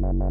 na na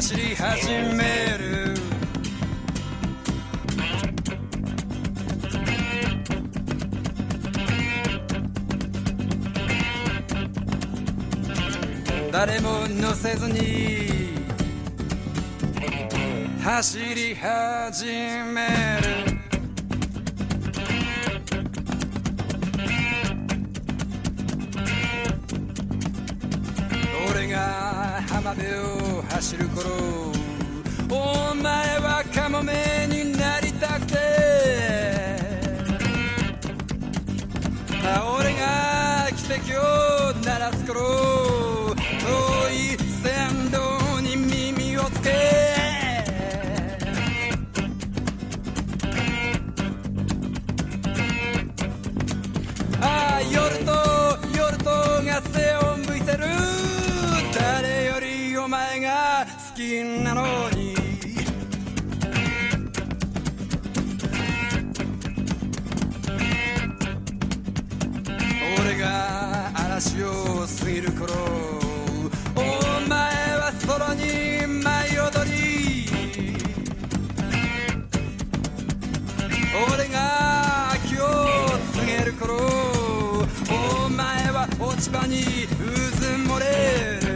走は落ち葉にうずもれる。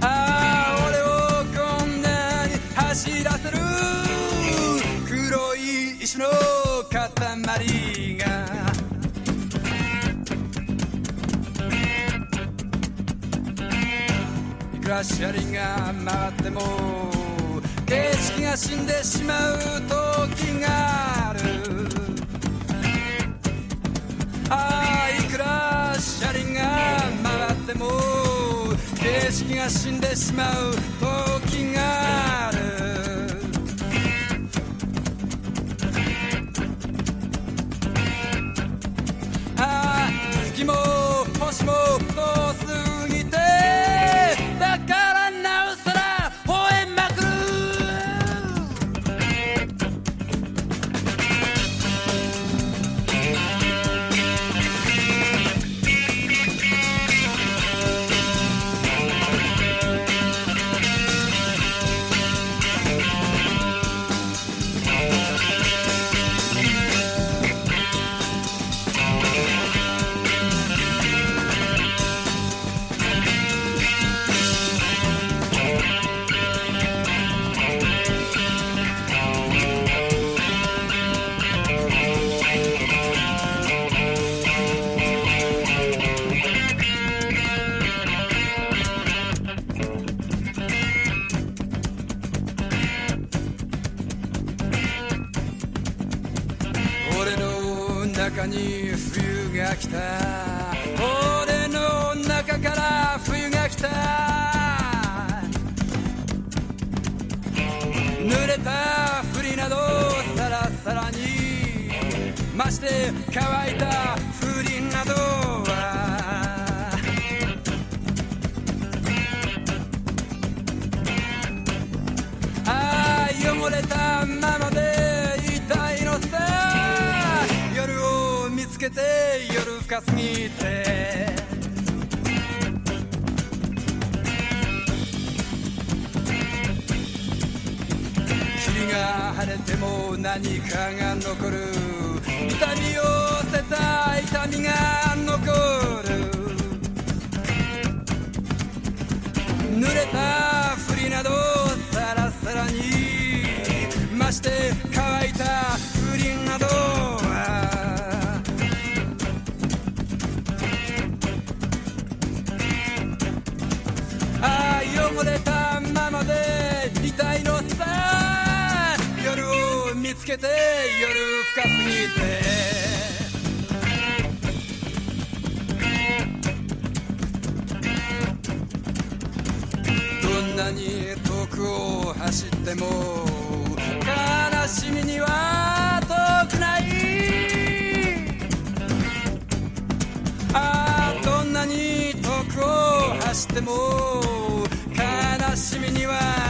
ああ俺をこんなに走らせる。黒い石の塊が。いくら車輪が回っても景色が死んでしまう時がある。ああいくら車輪が回っても景色が死んでしまう。夜深すぎて。霧が晴れても何かが残る。痛みを捨てた痛みが残る。濡れたふりなどさらさらに。まして乾いたて夜深すぎて。どんなに遠くを走っても悲しみには遠くない。ああどんなに遠くを走っても悲しみには